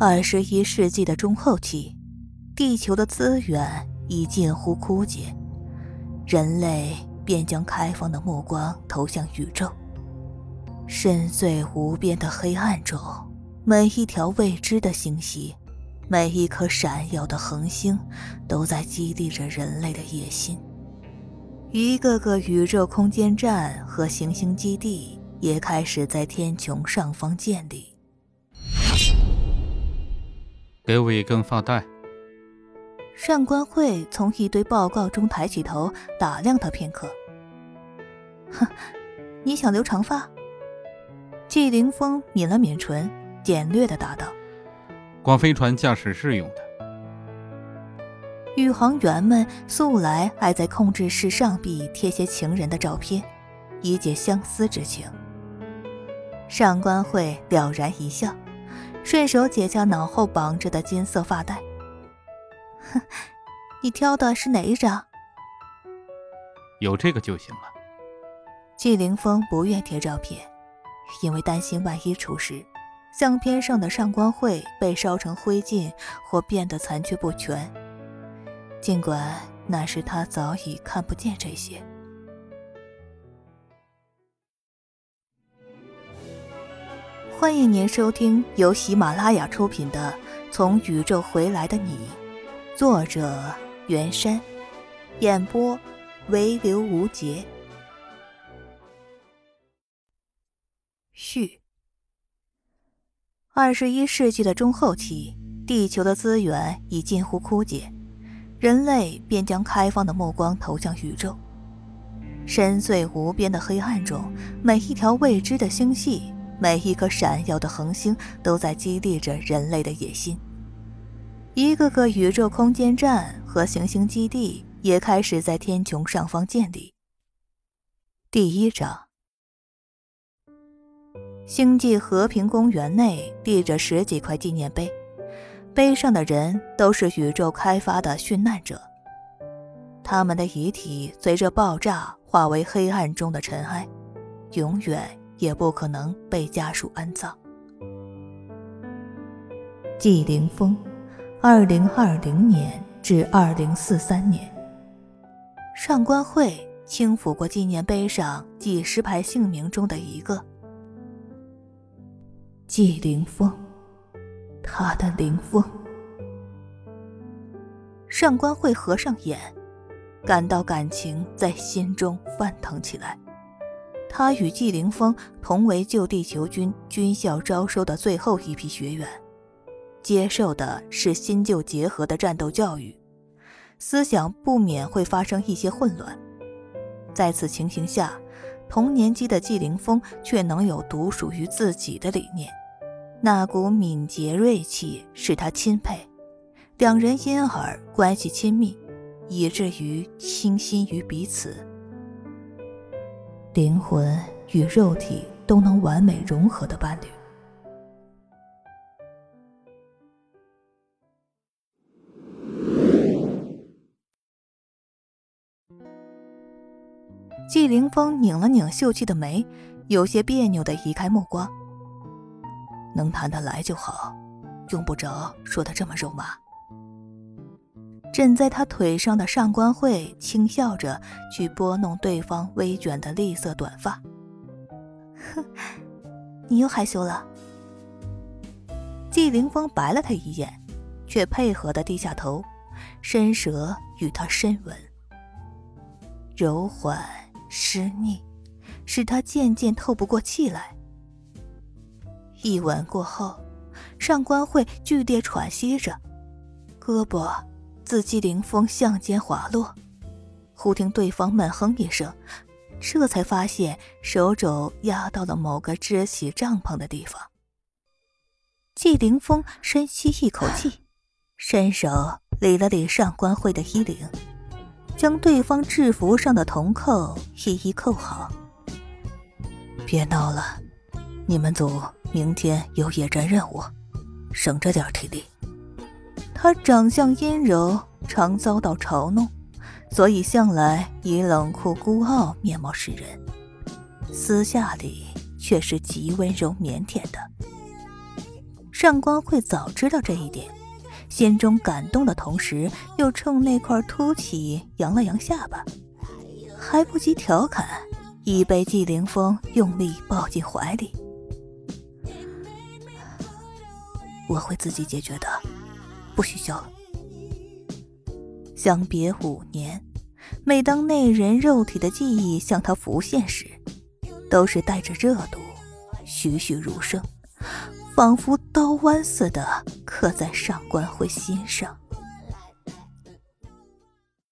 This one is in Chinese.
二十一世纪的中后期，地球的资源已近乎枯竭，人类便将开放的目光投向宇宙。深邃无边的黑暗中，每一条未知的星系，每一颗闪耀的恒星，都在激励着人类的野心。一个个宇宙空间站和行星基地也开始在天穹上方建立。给我一根发带。上官慧从一堆报告中抬起头，打量他片刻。哼，你想留长发？季凌风抿了抿唇，简略的答道：“光飞船驾驶室用的。”宇航员们素来爱在控制室上壁贴些情人的照片，以解相思之情。上官慧了然一笑。顺手解下脑后绑着的金色发带。哼，你挑的是哪一张？有这个就行了。季凌峰不愿贴照片，因为担心万一出事，相片上的上官慧被烧成灰烬或变得残缺不全。尽管那时他早已看不见这些。欢迎您收听由喜马拉雅出品的《从宇宙回来的你》，作者袁山，演播唯留无节。序：二十一世纪的中后期，地球的资源已近乎枯竭，人类便将开放的目光投向宇宙。深邃无边的黑暗中，每一条未知的星系。每一颗闪耀的恒星都在激励着人类的野心，一个个宇宙空间站和行星基地也开始在天穹上方建立。第一章，星际和平公园内立着十几块纪念碑，碑上的人都是宇宙开发的殉难者，他们的遗体随着爆炸化为黑暗中的尘埃，永远。也不可能被家属安葬。季凌风，二零二零年至二零四三年。上官慧轻抚过纪念碑上几十排姓名中的一个。季凌风，他的凌风。上官慧合上眼，感到感情在心中翻腾起来。他与季凌风同为旧地球军军校招收的最后一批学员，接受的是新旧结合的战斗教育，思想不免会发生一些混乱。在此情形下，同年级的季凌风却能有独属于自己的理念，那股敏捷锐气使他钦佩，两人因而关系亲密，以至于倾心于彼此。灵魂与肉体都能完美融合的伴侣。季凌风拧了拧秀气的眉，有些别扭的移开目光。能谈得来就好，用不着说的这么肉麻。枕在他腿上的上官慧轻笑着，去拨弄对方微卷的栗色短发。哼，你又害羞了。季凌风白了他一眼，却配合的低下头，伸舌与他深吻，柔缓湿腻，使他渐渐透不过气来。一吻过后，上官慧剧烈喘息着，胳膊。自季凌风向肩滑落，忽听对方闷哼一声，这才发现手肘压到了某个支起帐篷的地方。季凌风深吸一口气，伸手理了理上官慧的衣领，将对方制服上的铜扣一一扣好。别闹了，你们组明天有野战任务，省着点体力。他长相阴柔，常遭到嘲弄，所以向来以冷酷孤傲面貌示人，私下里却是极温柔腼腆的。上官慧早知道这一点，心中感动的同时，又冲那块凸起扬了扬下巴，还不及调侃，已被季凌风用力抱进怀里。我会自己解决的，不许笑了。相别五年，每当那人肉体的记忆向他浮现时，都是带着热度，栩栩如生，仿佛刀剜似的刻在上官慧心上。